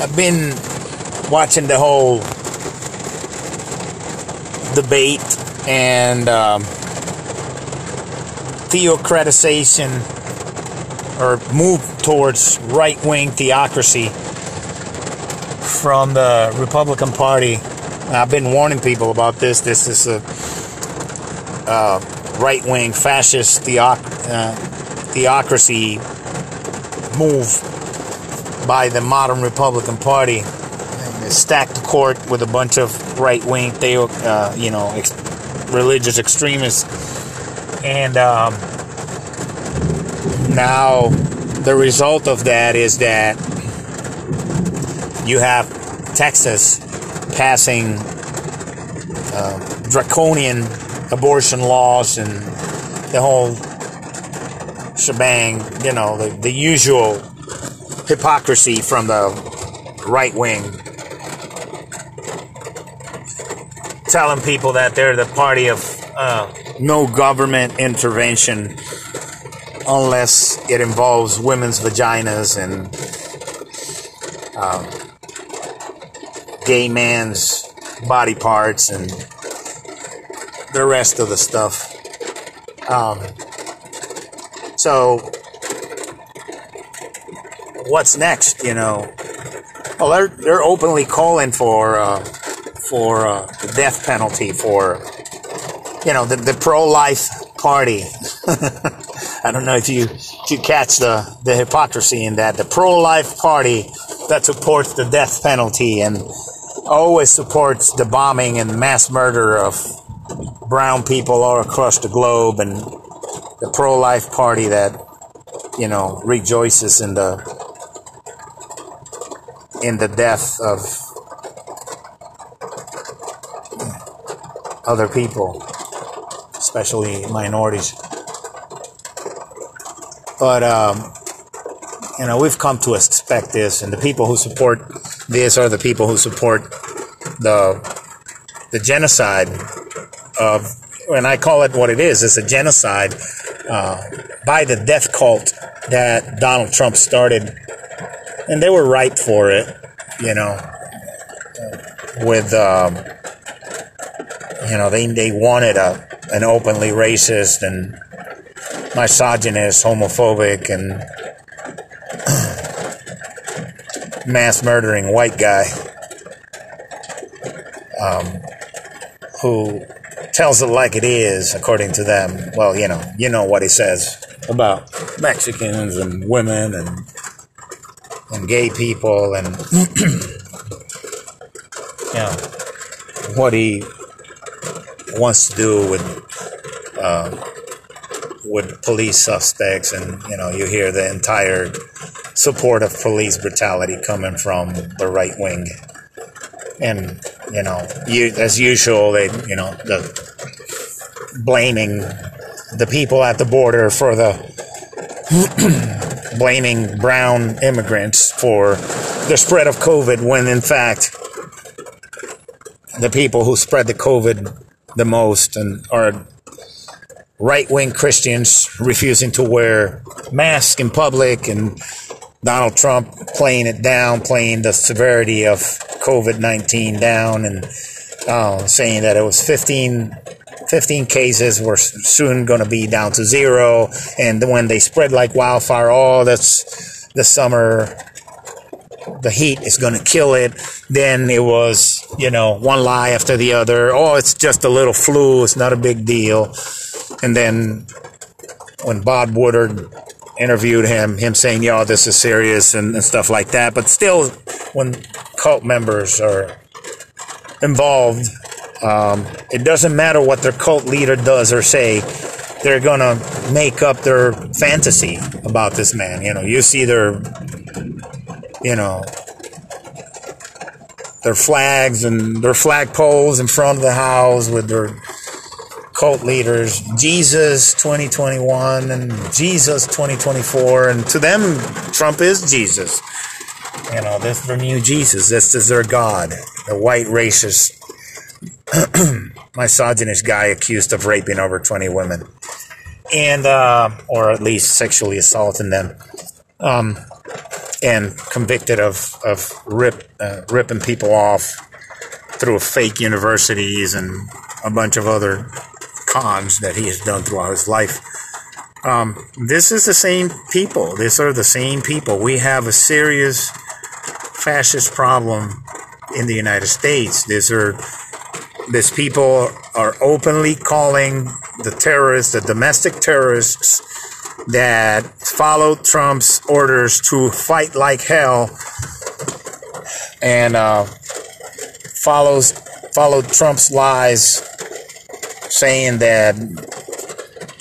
I've been watching the whole debate and um, theocratization or move towards right wing theocracy from the Republican Party. I've been warning people about this. This is a right wing fascist theoc- uh, theocracy move by the modern Republican Party. Stacked the court with a bunch of right wing, theo- uh, you know, ex- religious extremists. And um, now the result of that is that you have Texas passing uh, draconian abortion laws and the whole shebang, you know, the, the usual hypocrisy from the right wing. Telling people that they're the party of uh, no government intervention unless it involves women's vaginas and um, gay man's body parts and the rest of the stuff. Um, so, what's next? You know, well, they're they're openly calling for uh, for uh, the death penalty for you know the the pro life party. I don't know if you if you catch the the hypocrisy in that the pro life party that supports the death penalty and always supports the bombing and mass murder of brown people all across the globe and the pro life party that you know rejoices in the in the death of other people especially minorities. But um, you know we've come to expect this and the people who support this are the people who support the the genocide of and I call it what it is it's a genocide uh, by the death cult that Donald Trump started and they were ripe for it you know with um, you know they they wanted a an openly racist and misogynist homophobic and mass murdering white guy um, who tells it like it is, according to them. Well, you know, you know what he says about Mexicans and women and and gay people and you know what he wants to do with uh, with police suspects, and you know you hear the entire support of police brutality coming from the right wing, and you know you as usual they you know the blaming the people at the border for the blaming brown immigrants for the spread of COVID when in fact the people who spread the COVID the most and are right wing Christians refusing to wear masks in public and Donald Trump playing it down, playing the severity of COVID 19 down and uh, saying that it was 15 15 cases were soon going to be down to zero. And when they spread like wildfire, oh, that's the summer, the heat is going to kill it. Then it was, you know, one lie after the other. Oh, it's just a little flu. It's not a big deal. And then when Bob Woodward interviewed him, him saying, yo, this is serious and, and stuff like that. But still, when cult members are involved, um, it doesn't matter what their cult leader does or say. They're gonna make up their fantasy about this man. You know, you see their, you know, their flags and their flag poles in front of the house with their cult leaders, Jesus 2021 and Jesus 2024, and to them, Trump is Jesus. You know, this is their new Jesus. This is their God, the white racist misogynist guy accused of raping over 20 women and uh, or at least sexually assaulting them um, and convicted of of rip uh, ripping people off through fake universities and a bunch of other cons that he has done throughout his life. Um, this is the same people. These are the same people. We have a serious fascist problem in the United States. These are these people are openly calling the terrorists, the domestic terrorists that followed Trump's orders to fight like hell and uh, follows followed Trump's lies, saying that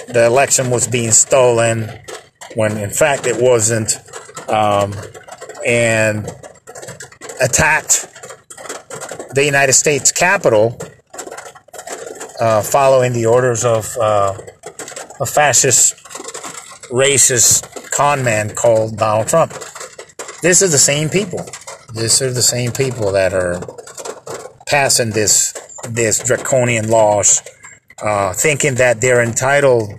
the election was being stolen when in fact it wasn't, um, and attacked the United States Capitol uh, following the orders of uh, a fascist, racist con man called Donald Trump. This is the same people. These are the same people that are passing this this draconian laws, uh, thinking that they're entitled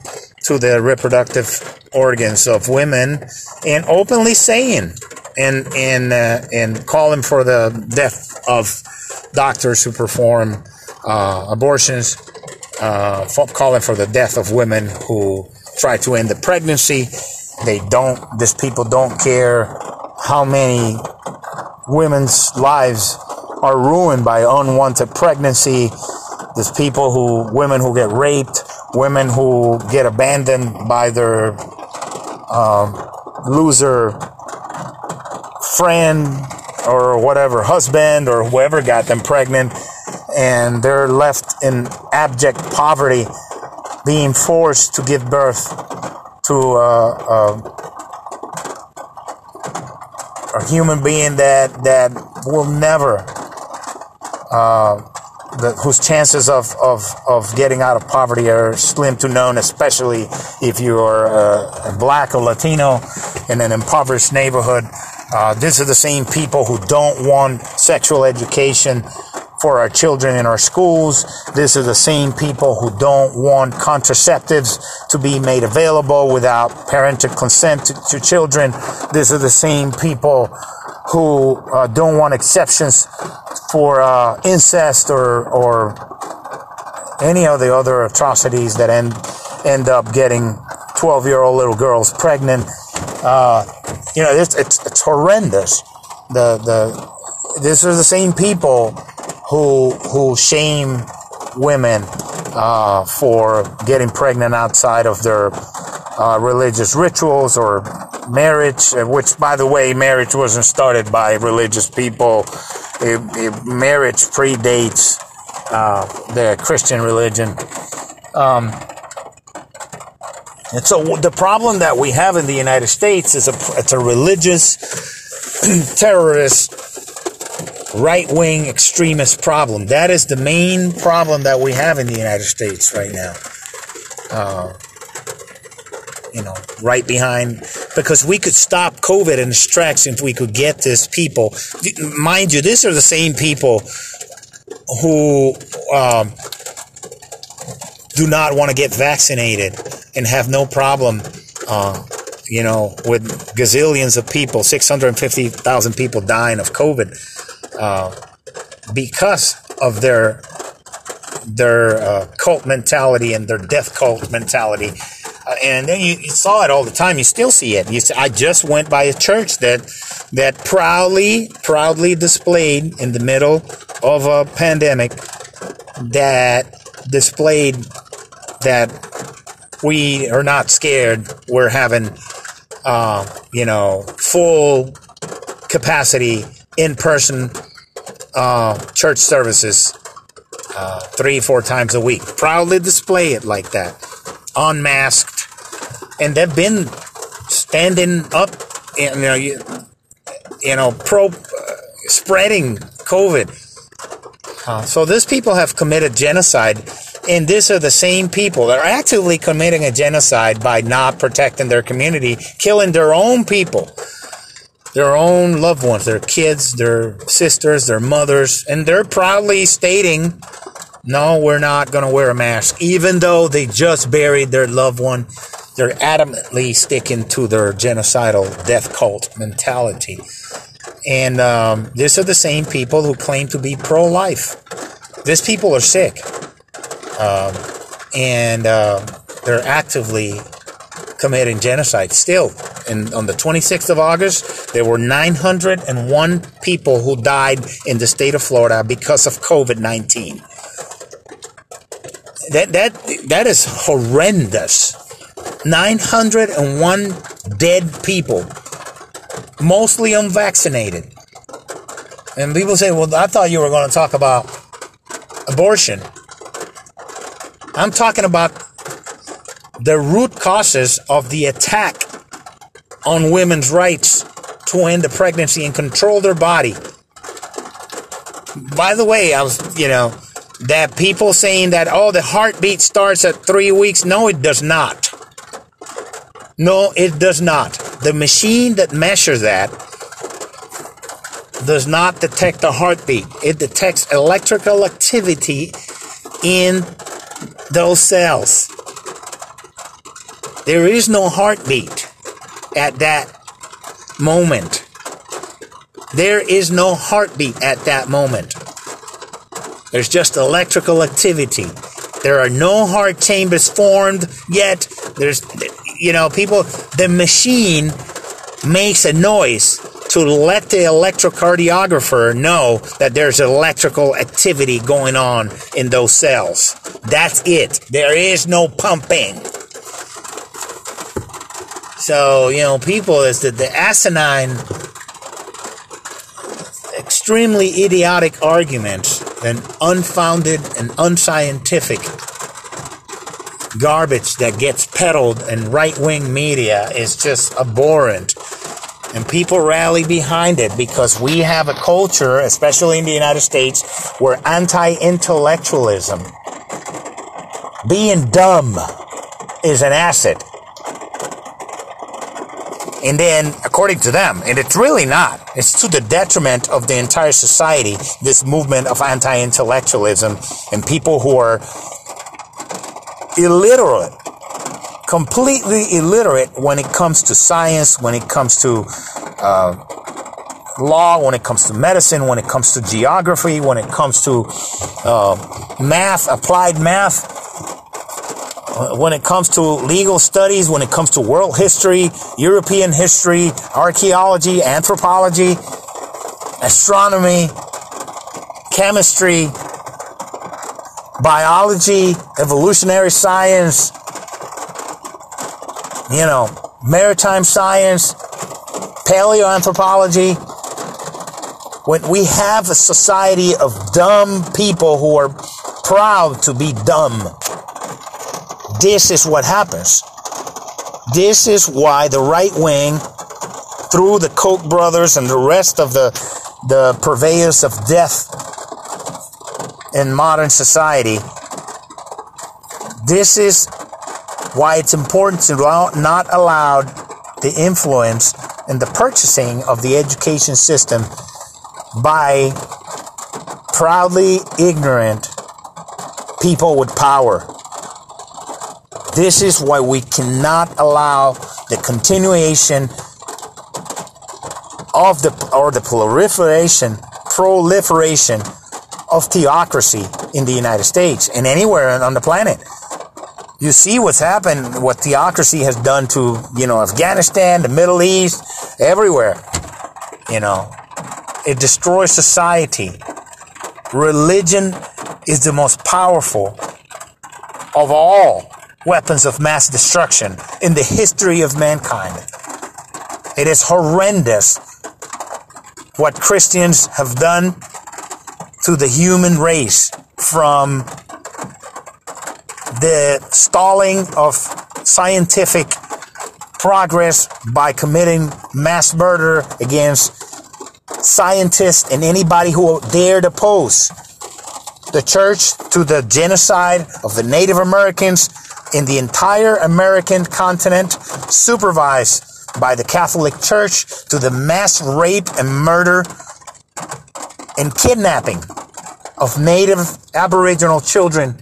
to the reproductive organs of women, and openly saying and and uh, and calling for the death of doctors who perform uh, abortions, uh, calling for the death of women who try to end the pregnancy. They don't. These people don't care how many women's lives are ruined by unwanted pregnancy. There's people who, women who get raped, women who get abandoned by their um, loser friend or whatever, husband or whoever got them pregnant, and they're left in abject poverty, being forced to give birth to a, a, a human being that that will never, uh, whose chances of, of, of getting out of poverty are slim to none, especially if you are uh, black or Latino in an impoverished neighborhood. Uh, these are the same people who don't want sexual education for our children in our schools. These are the same people who don't want contraceptives to be made available without parental consent to, to children. These are the same people who uh, don't want exceptions for uh, incest or or any of the other atrocities that end end up getting 12 year old little girls pregnant. Uh, you know, it's, it's, it's horrendous. The the these are the same people who who shame women uh, for getting pregnant outside of their uh, religious rituals or marriage, uh, which, by the way, marriage wasn't started by religious people. It, it, marriage predates uh, the Christian religion. Um, and so the problem that we have in the United States is a it's a religious terrorist right wing extremist problem. That is the main problem that we have in the United States right now. Uh, you know, right behind, because we could stop COVID in its tracks if we could get this people. Mind you, these are the same people who um, do not want to get vaccinated and have no problem, uh, you know, with gazillions of people, 650,000 people dying of COVID uh, because of their their uh, cult mentality and their death cult mentality. Uh, and then you, you, saw it all the time. You still see it. You see, I just went by a church that that proudly proudly displayed in the middle of a pandemic that displayed that we are not scared. We're having, uh, you know, full capacity in person uh, church services uh, three, four times a week. Proudly display it like that, unmasked, and they've been standing up, you know, you, you know, pro uh, spreading COVID. Uh, so these people have committed genocide, and these are the same people that are actively committing a genocide by not protecting their community, killing their own people their own loved ones, their kids, their sisters, their mothers, and they're proudly stating, no, we're not going to wear a mask, even though they just buried their loved one they're adamantly sticking to their genocidal death cult mentality. And um, these are the same people who claim to be pro life. These people are sick. Um, and uh, they're actively committing genocide still. And on the 26th of August, there were 901 people who died in the state of Florida because of COVID 19. That, that, that is horrendous. 901 dead people, mostly unvaccinated. And people say, well, I thought you were going to talk about abortion. I'm talking about the root causes of the attack on women's rights to end the pregnancy and control their body. By the way, I was, you know, that people saying that, oh, the heartbeat starts at three weeks. No, it does not. No, it does not. The machine that measures that does not detect the heartbeat. It detects electrical activity in those cells. There is no heartbeat at that moment. There is no heartbeat at that moment. There's just electrical activity. There are no heart chambers formed yet. There's, you know, people, the machine makes a noise to let the electrocardiographer know that there's electrical activity going on in those cells. That's it. There is no pumping. So, you know, people is that the asinine, extremely idiotic arguments and unfounded and unscientific garbage that gets peddled in right wing media is just abhorrent. And people rally behind it because we have a culture, especially in the United States, where anti intellectualism, being dumb, is an asset. And then, according to them, and it's really not, it's to the detriment of the entire society, this movement of anti intellectualism and people who are illiterate, completely illiterate when it comes to science, when it comes to uh, law, when it comes to medicine, when it comes to geography, when it comes to uh, math, applied math when it comes to legal studies, when it comes to world history, European history, archaeology, anthropology, astronomy, chemistry, biology, evolutionary science, you know, maritime science, paleoanthropology. When we have a society of dumb people who are proud to be dumb this is what happens. This is why the right wing, through the Koch brothers and the rest of the, the purveyors of death in modern society, this is why it's important to not allow the influence and the purchasing of the education system by proudly ignorant people with power. This is why we cannot allow the continuation of the or the proliferation proliferation of theocracy in the United States and anywhere on the planet. You see what's happened, what theocracy has done to, you know, Afghanistan, the Middle East, everywhere. You know, it destroys society. Religion is the most powerful of all weapons of mass destruction in the history of mankind. It is horrendous what Christians have done to the human race from the stalling of scientific progress by committing mass murder against scientists and anybody who dared oppose the church to the genocide of the Native Americans in the entire American continent, supervised by the Catholic Church, to the mass rape and murder and kidnapping of native Aboriginal children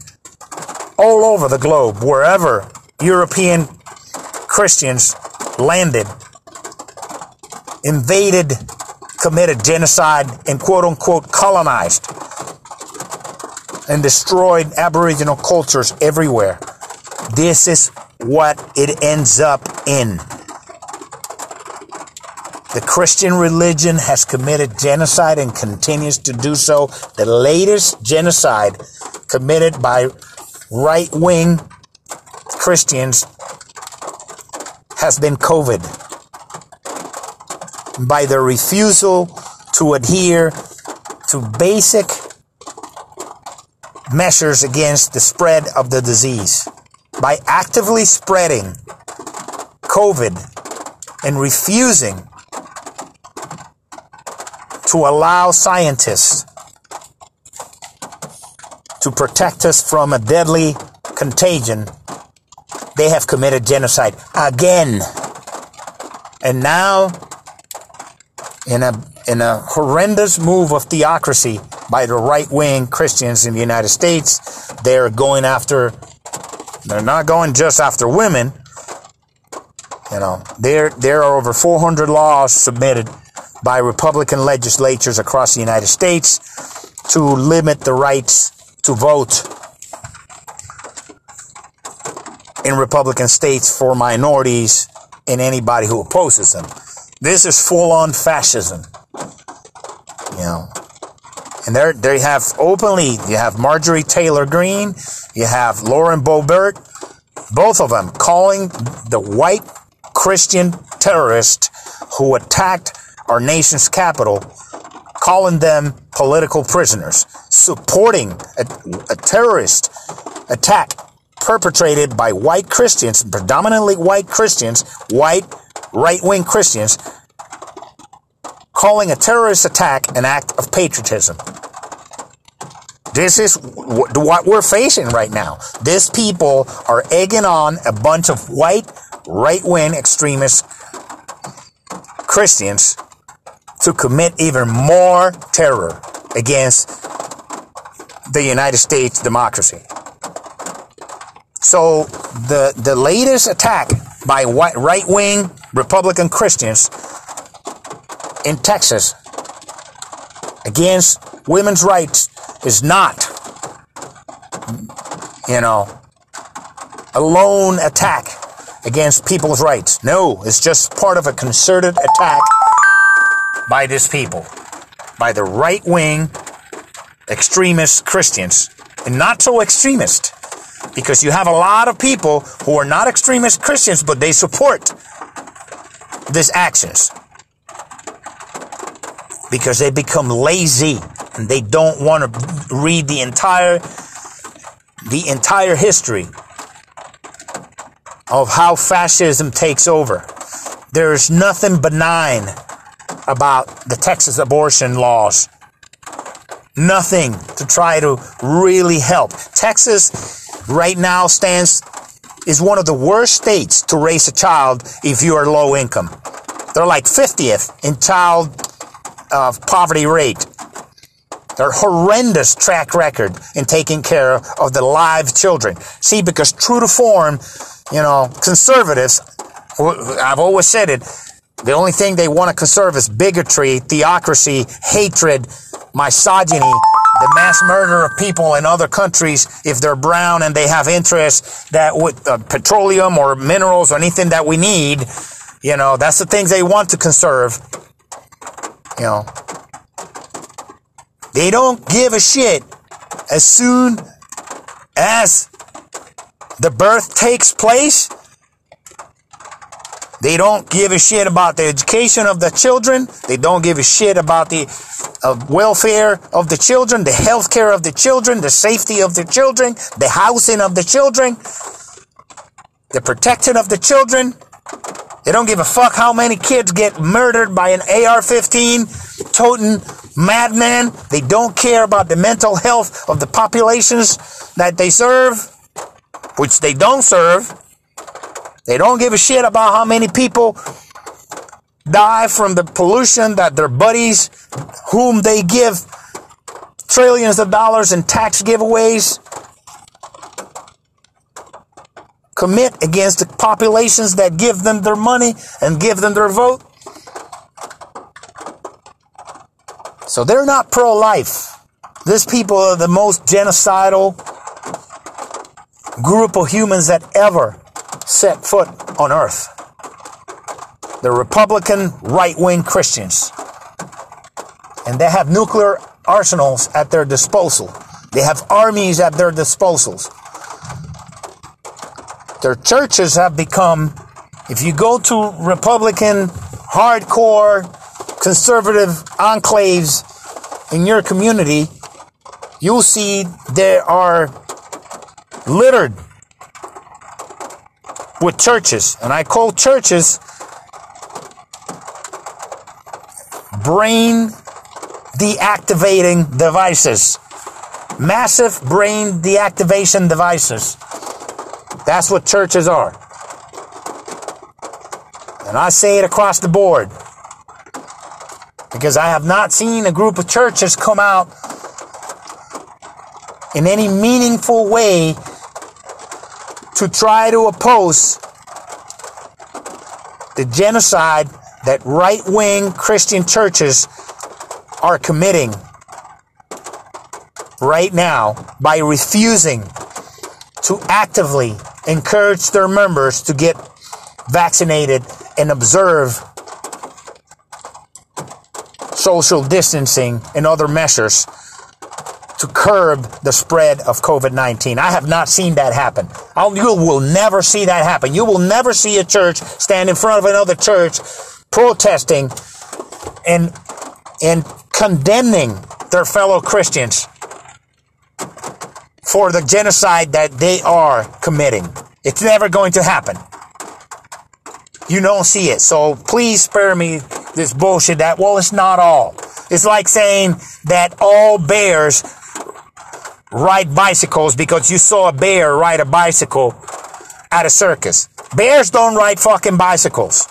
all over the globe, wherever European Christians landed, invaded, committed genocide, and quote unquote colonized and destroyed Aboriginal cultures everywhere. This is what it ends up in. The Christian religion has committed genocide and continues to do so. The latest genocide committed by right wing Christians has been COVID. By their refusal to adhere to basic measures against the spread of the disease. By actively spreading COVID and refusing to allow scientists to protect us from a deadly contagion, they have committed genocide again. And now, in a, in a horrendous move of theocracy by the right wing Christians in the United States, they're going after, they're not going just after women. You know, there, there are over 400 laws submitted by Republican legislatures across the United States to limit the rights to vote in Republican states for minorities and anybody who opposes them. This is full on fascism. You know. And there they have openly you have Marjorie Taylor Greene, you have Lauren Boebert, both of them calling the white Christian terrorist who attacked our nation's capital, calling them political prisoners, supporting a, a terrorist attack perpetrated by white Christians, predominantly white Christians, white right wing Christians, calling a terrorist attack an act of patriotism. This is what we're facing right now. These people are egging on a bunch of white, right wing extremist Christians to commit even more terror against the United States democracy. So the the latest attack by right wing Republican Christians in Texas against women's rights is not, you know, a lone attack against people's rights. No, it's just part of a concerted attack by this people, by the right wing extremist Christians, and not so extremist because you have a lot of people who are not extremist Christians, but they support these actions because they become lazy and they don't want to read the entire the entire history of how fascism takes over. There is nothing benign about the Texas abortion laws. Nothing to try to really help. Texas right now stands is one of the worst states to raise a child if you are low income. They're like 50th in child uh, poverty rate. They're horrendous track record in taking care of the live children. See, because true to form, you know, conservatives, I've always said it, the only thing they want to conserve is bigotry, theocracy, hatred, misogyny, the mass murder of people in other countries if they're brown and they have interests that with uh, petroleum or minerals or anything that we need, you know, that's the things they want to conserve. You know, they don't give a shit as soon as the birth takes place. They don't give a shit about the education of the children. They don't give a shit about the uh, welfare of the children, the health care of the children, the safety of the children, the housing of the children, the protection of the children. They don't give a fuck how many kids get murdered by an AR-15 toting madman. They don't care about the mental health of the populations that they serve, which they don't serve. They don't give a shit about how many people die from the pollution that their buddies, whom they give trillions of dollars in tax giveaways, commit against the populations that give them their money and give them their vote. So they're not pro life. These people are the most genocidal group of humans that ever set foot on earth. The Republican right wing Christians. And they have nuclear arsenals at their disposal. They have armies at their disposals. Their churches have become, if you go to Republican, hardcore, conservative enclaves in your community, you'll see there are littered with churches. And I call churches brain deactivating devices. Massive brain deactivation devices. That's what churches are. And I say it across the board. Because I have not seen a group of churches come out in any meaningful way to try to oppose the genocide that right wing Christian churches are committing right now by refusing to actively encourage their members to get vaccinated and observe social distancing and other measures to curb the spread of COVID 19. I have not seen that happen. I'll, you will never see that happen. You will never see a church stand in front of another church protesting and, and condemning their fellow Christians for the genocide that they are committing. It's never going to happen. You don't see it. So please spare me this bullshit that, well, it's not all. It's like saying that all bears ride bicycles because you saw a bear ride a bicycle at a circus. Bears don't ride fucking bicycles.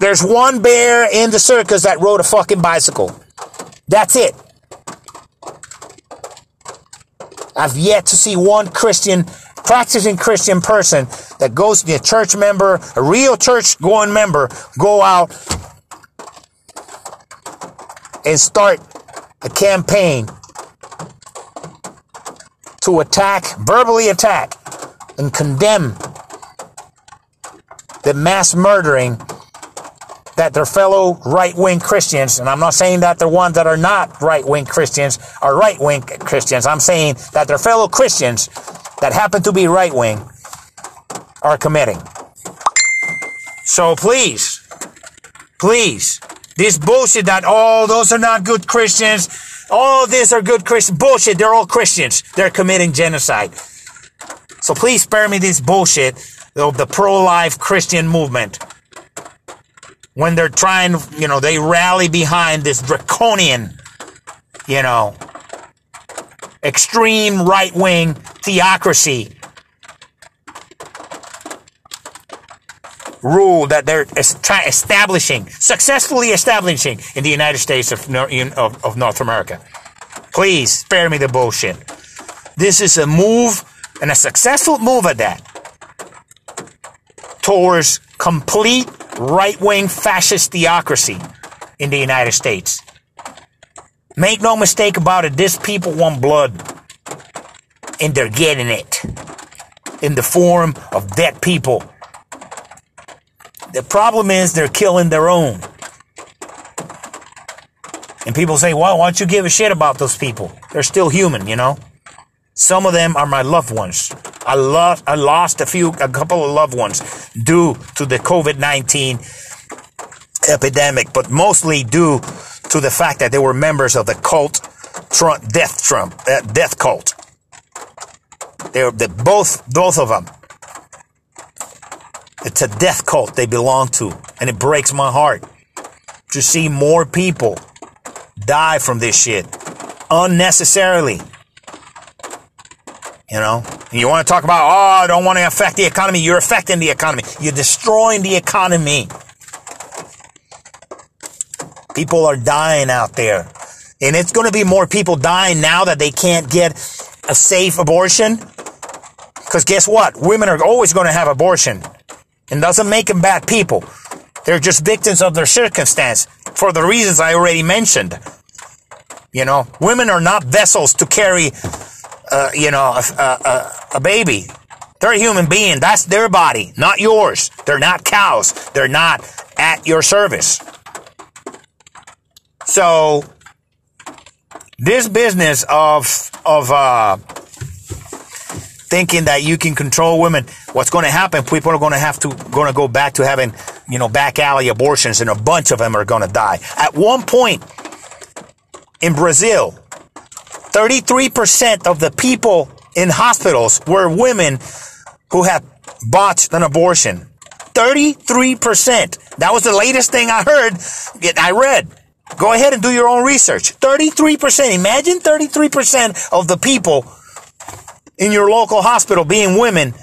There's one bear in the circus that rode a fucking bicycle. That's it. I've yet to see one Christian, practicing Christian person that goes to a church member, a real church going member, go out and start a campaign to attack, verbally attack, and condemn the mass murdering that their fellow right wing Christians, and I'm not saying that the ones that are not right wing Christians are right wing Christians. I'm saying that their fellow Christians that happen to be right wing are committing. So please, please, this bullshit that, oh, those are not good Christians, all these are good Christians, bullshit, they're all Christians. They're committing genocide. So please spare me this bullshit of the pro-life Christian movement when they're trying, you know, they rally behind this draconian, you know, extreme right wing theocracy rule that they're establishing, successfully establishing in the United States of, of, of North America. Please spare me the bullshit. This is a move and a successful move at that towards complete right wing fascist theocracy in the United States. Make no mistake about it, this people want blood. And they're getting it in the form of dead people. The problem is they're killing their own. And people say, well, why don't you give a shit about those people? They're still human, you know? Some of them are my loved ones. I lost, I lost a few, a couple of loved ones due to the COVID-19 epidemic, but mostly due to the fact that they were members of the cult, Trump, death Trump, uh, death cult. They're the, both, both of them. It's a death cult they belong to, and it breaks my heart to see more people die from this shit unnecessarily. You know, and you want to talk about, oh, I don't want to affect the economy. You're affecting the economy. You're destroying the economy. People are dying out there. And it's going to be more people dying now that they can't get a safe abortion Because guess what? Women are always going to have abortion. And doesn't make them bad people. They're just victims of their circumstance for the reasons I already mentioned. You know, women are not vessels to carry, uh, you know, a, a, a baby. They're a human being. That's their body, not yours. They're not cows. They're not at your service. So, this business of of uh, thinking that you can control women, what's going to happen? People are going to have to going to go back to having you know back alley abortions, and a bunch of them are going to die. At one point in Brazil, 33% of the people in hospitals were women who had botched an abortion. 33%. That was the latest thing I heard, I read. Go ahead and do your own research. 33%. Imagine 33% of the people in your local hospital being women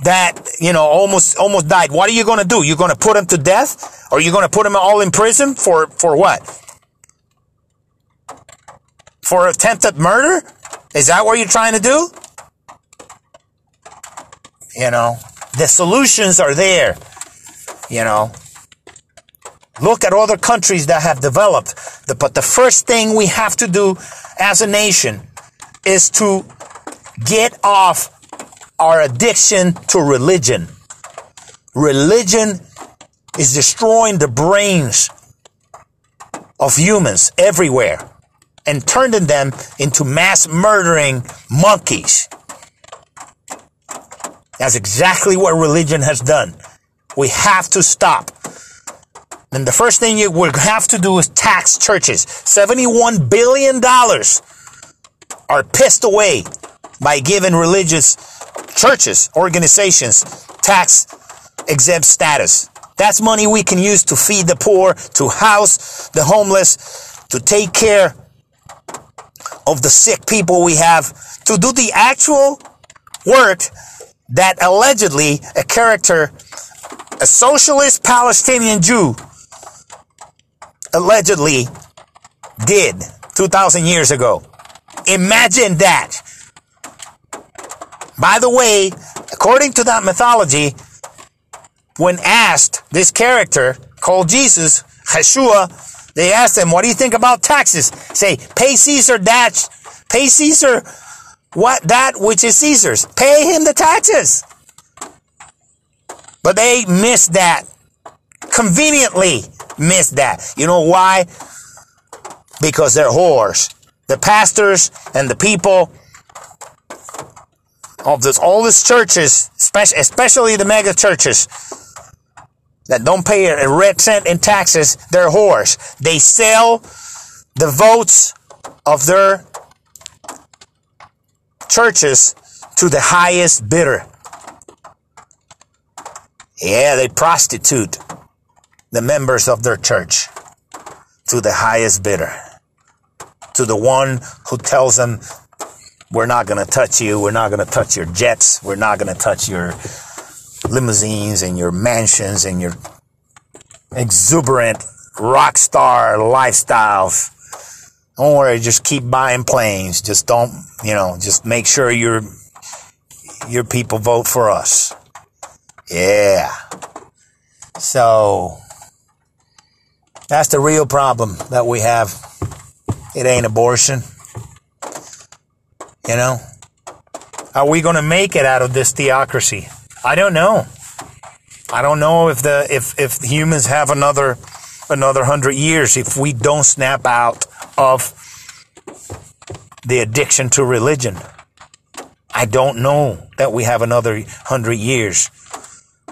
that, you know, almost, almost died. What are you going to do? You're going to put them to death? Or you're you going to put them all in prison for, for what? For attempted murder? Is that what you're trying to do? You know, the solutions are there. You know, look at other countries that have developed. but the first thing we have to do as a nation is to get off our addiction to religion. Religion is destroying the brains of humans everywhere and turning them into mass murdering monkeys. That's exactly what religion has done. We have to stop. And the first thing you will have to do is tax churches. $71 billion are pissed away by giving religious churches, organizations, tax exempt status. That's money we can use to feed the poor, to house the homeless, to take care of the sick people we have, to do the actual work that allegedly a character, a socialist Palestinian Jew, allegedly did 2,000 years ago. Imagine that. By the way, according to that mythology, when asked this character called Jesus, Yeshua, they asked him, what do you think about taxes? Say, pay Caesar that, pay Caesar what that which is Caesar's. Pay him the taxes. But they missed that. Conveniently missed that. You know why? Because they're whores. The pastors and the people of this all these churches, especially the mega churches that don't pay a red cent in taxes, they're whores. They sell the votes of their churches to the highest bidder. Yeah, they prostitute the members of their church to the highest bidder. To the one who tells them, we're not going to touch you. We're not going to touch your jets. We're not going to touch your limousines and your mansions and your exuberant rock star lifestyles. Don't worry, just keep buying planes. Just don't, you know, just make sure your your people vote for us. Yeah. So that's the real problem that we have. It ain't abortion. You know? Are we going to make it out of this theocracy? I don't know. I don't know if the if if humans have another another 100 years if we don't snap out of the addiction to religion. I don't know that we have another hundred years.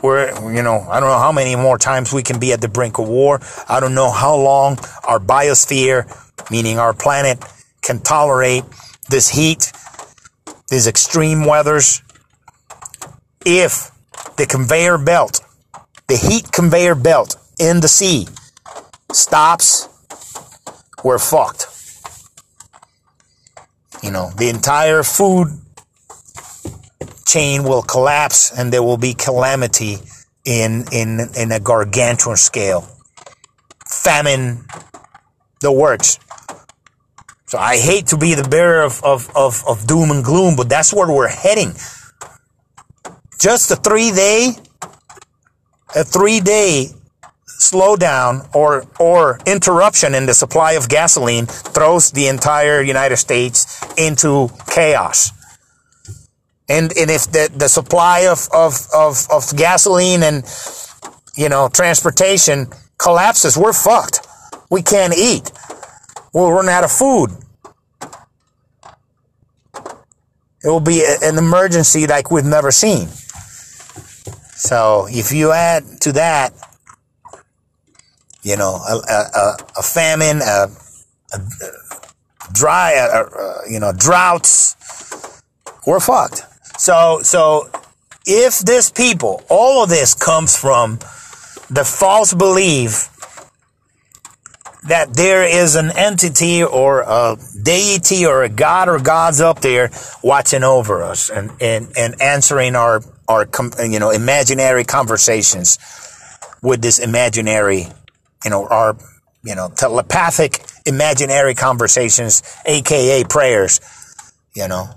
Where, you know, I don't know how many more times we can be at the brink of war. I don't know how long our biosphere, meaning our planet, can tolerate this heat, these extreme weathers. If the conveyor belt, the heat conveyor belt in the sea stops we're fucked. You know, the entire food chain will collapse and there will be calamity in, in, in a gargantuan scale. Famine, the works. So I hate to be the bearer of, of, of, of doom and gloom, but that's where we're heading. Just a three day, a three day slowdown or or interruption in the supply of gasoline throws the entire United States into chaos. And and if the, the supply of, of, of, of gasoline and you know transportation collapses, we're fucked. We can't eat. We'll run out of food. It will be an emergency like we've never seen. So if you add to that you know, a, a, a famine, a, a dry, you know, droughts. We're fucked. So, so if this people, all of this comes from the false belief that there is an entity or a deity or a god or gods up there watching over us and, and, and answering our, our, you know, imaginary conversations with this imaginary you know, our, you know, telepathic imaginary conversations, aka prayers, you know,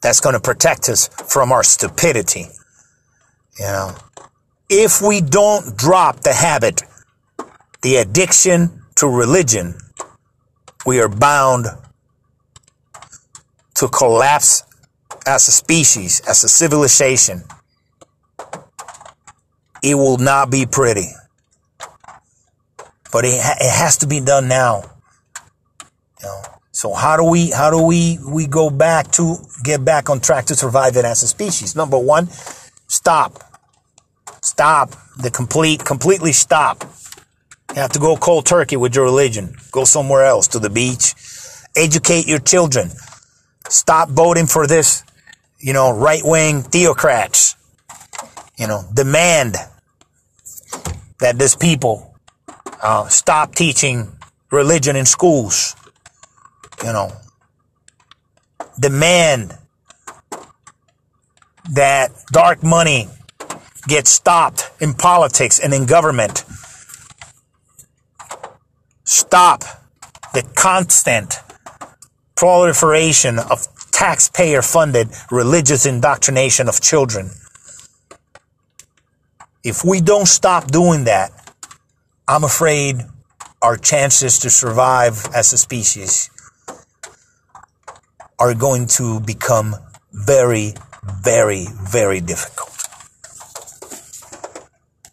that's going to protect us from our stupidity. You know, if we don't drop the habit, the addiction to religion, we are bound to collapse as a species, as a civilization. It will not be pretty but it, ha- it has to be done now. You know? So how do we how do we we go back to get back on track to survive it as a species? Number one, stop, stop the complete completely stop. You have to go cold turkey with your religion. Go somewhere else to the beach. Educate your children. Stop voting for this, you know, right wing theocrats. You know, demand that this people uh, stop teaching religion in schools. You know, demand that dark money gets stopped in politics and in government. Stop the constant proliferation of taxpayer funded religious indoctrination of children. If we don't stop doing that, I'm afraid our chances to survive as a species are going to become very, very, very difficult.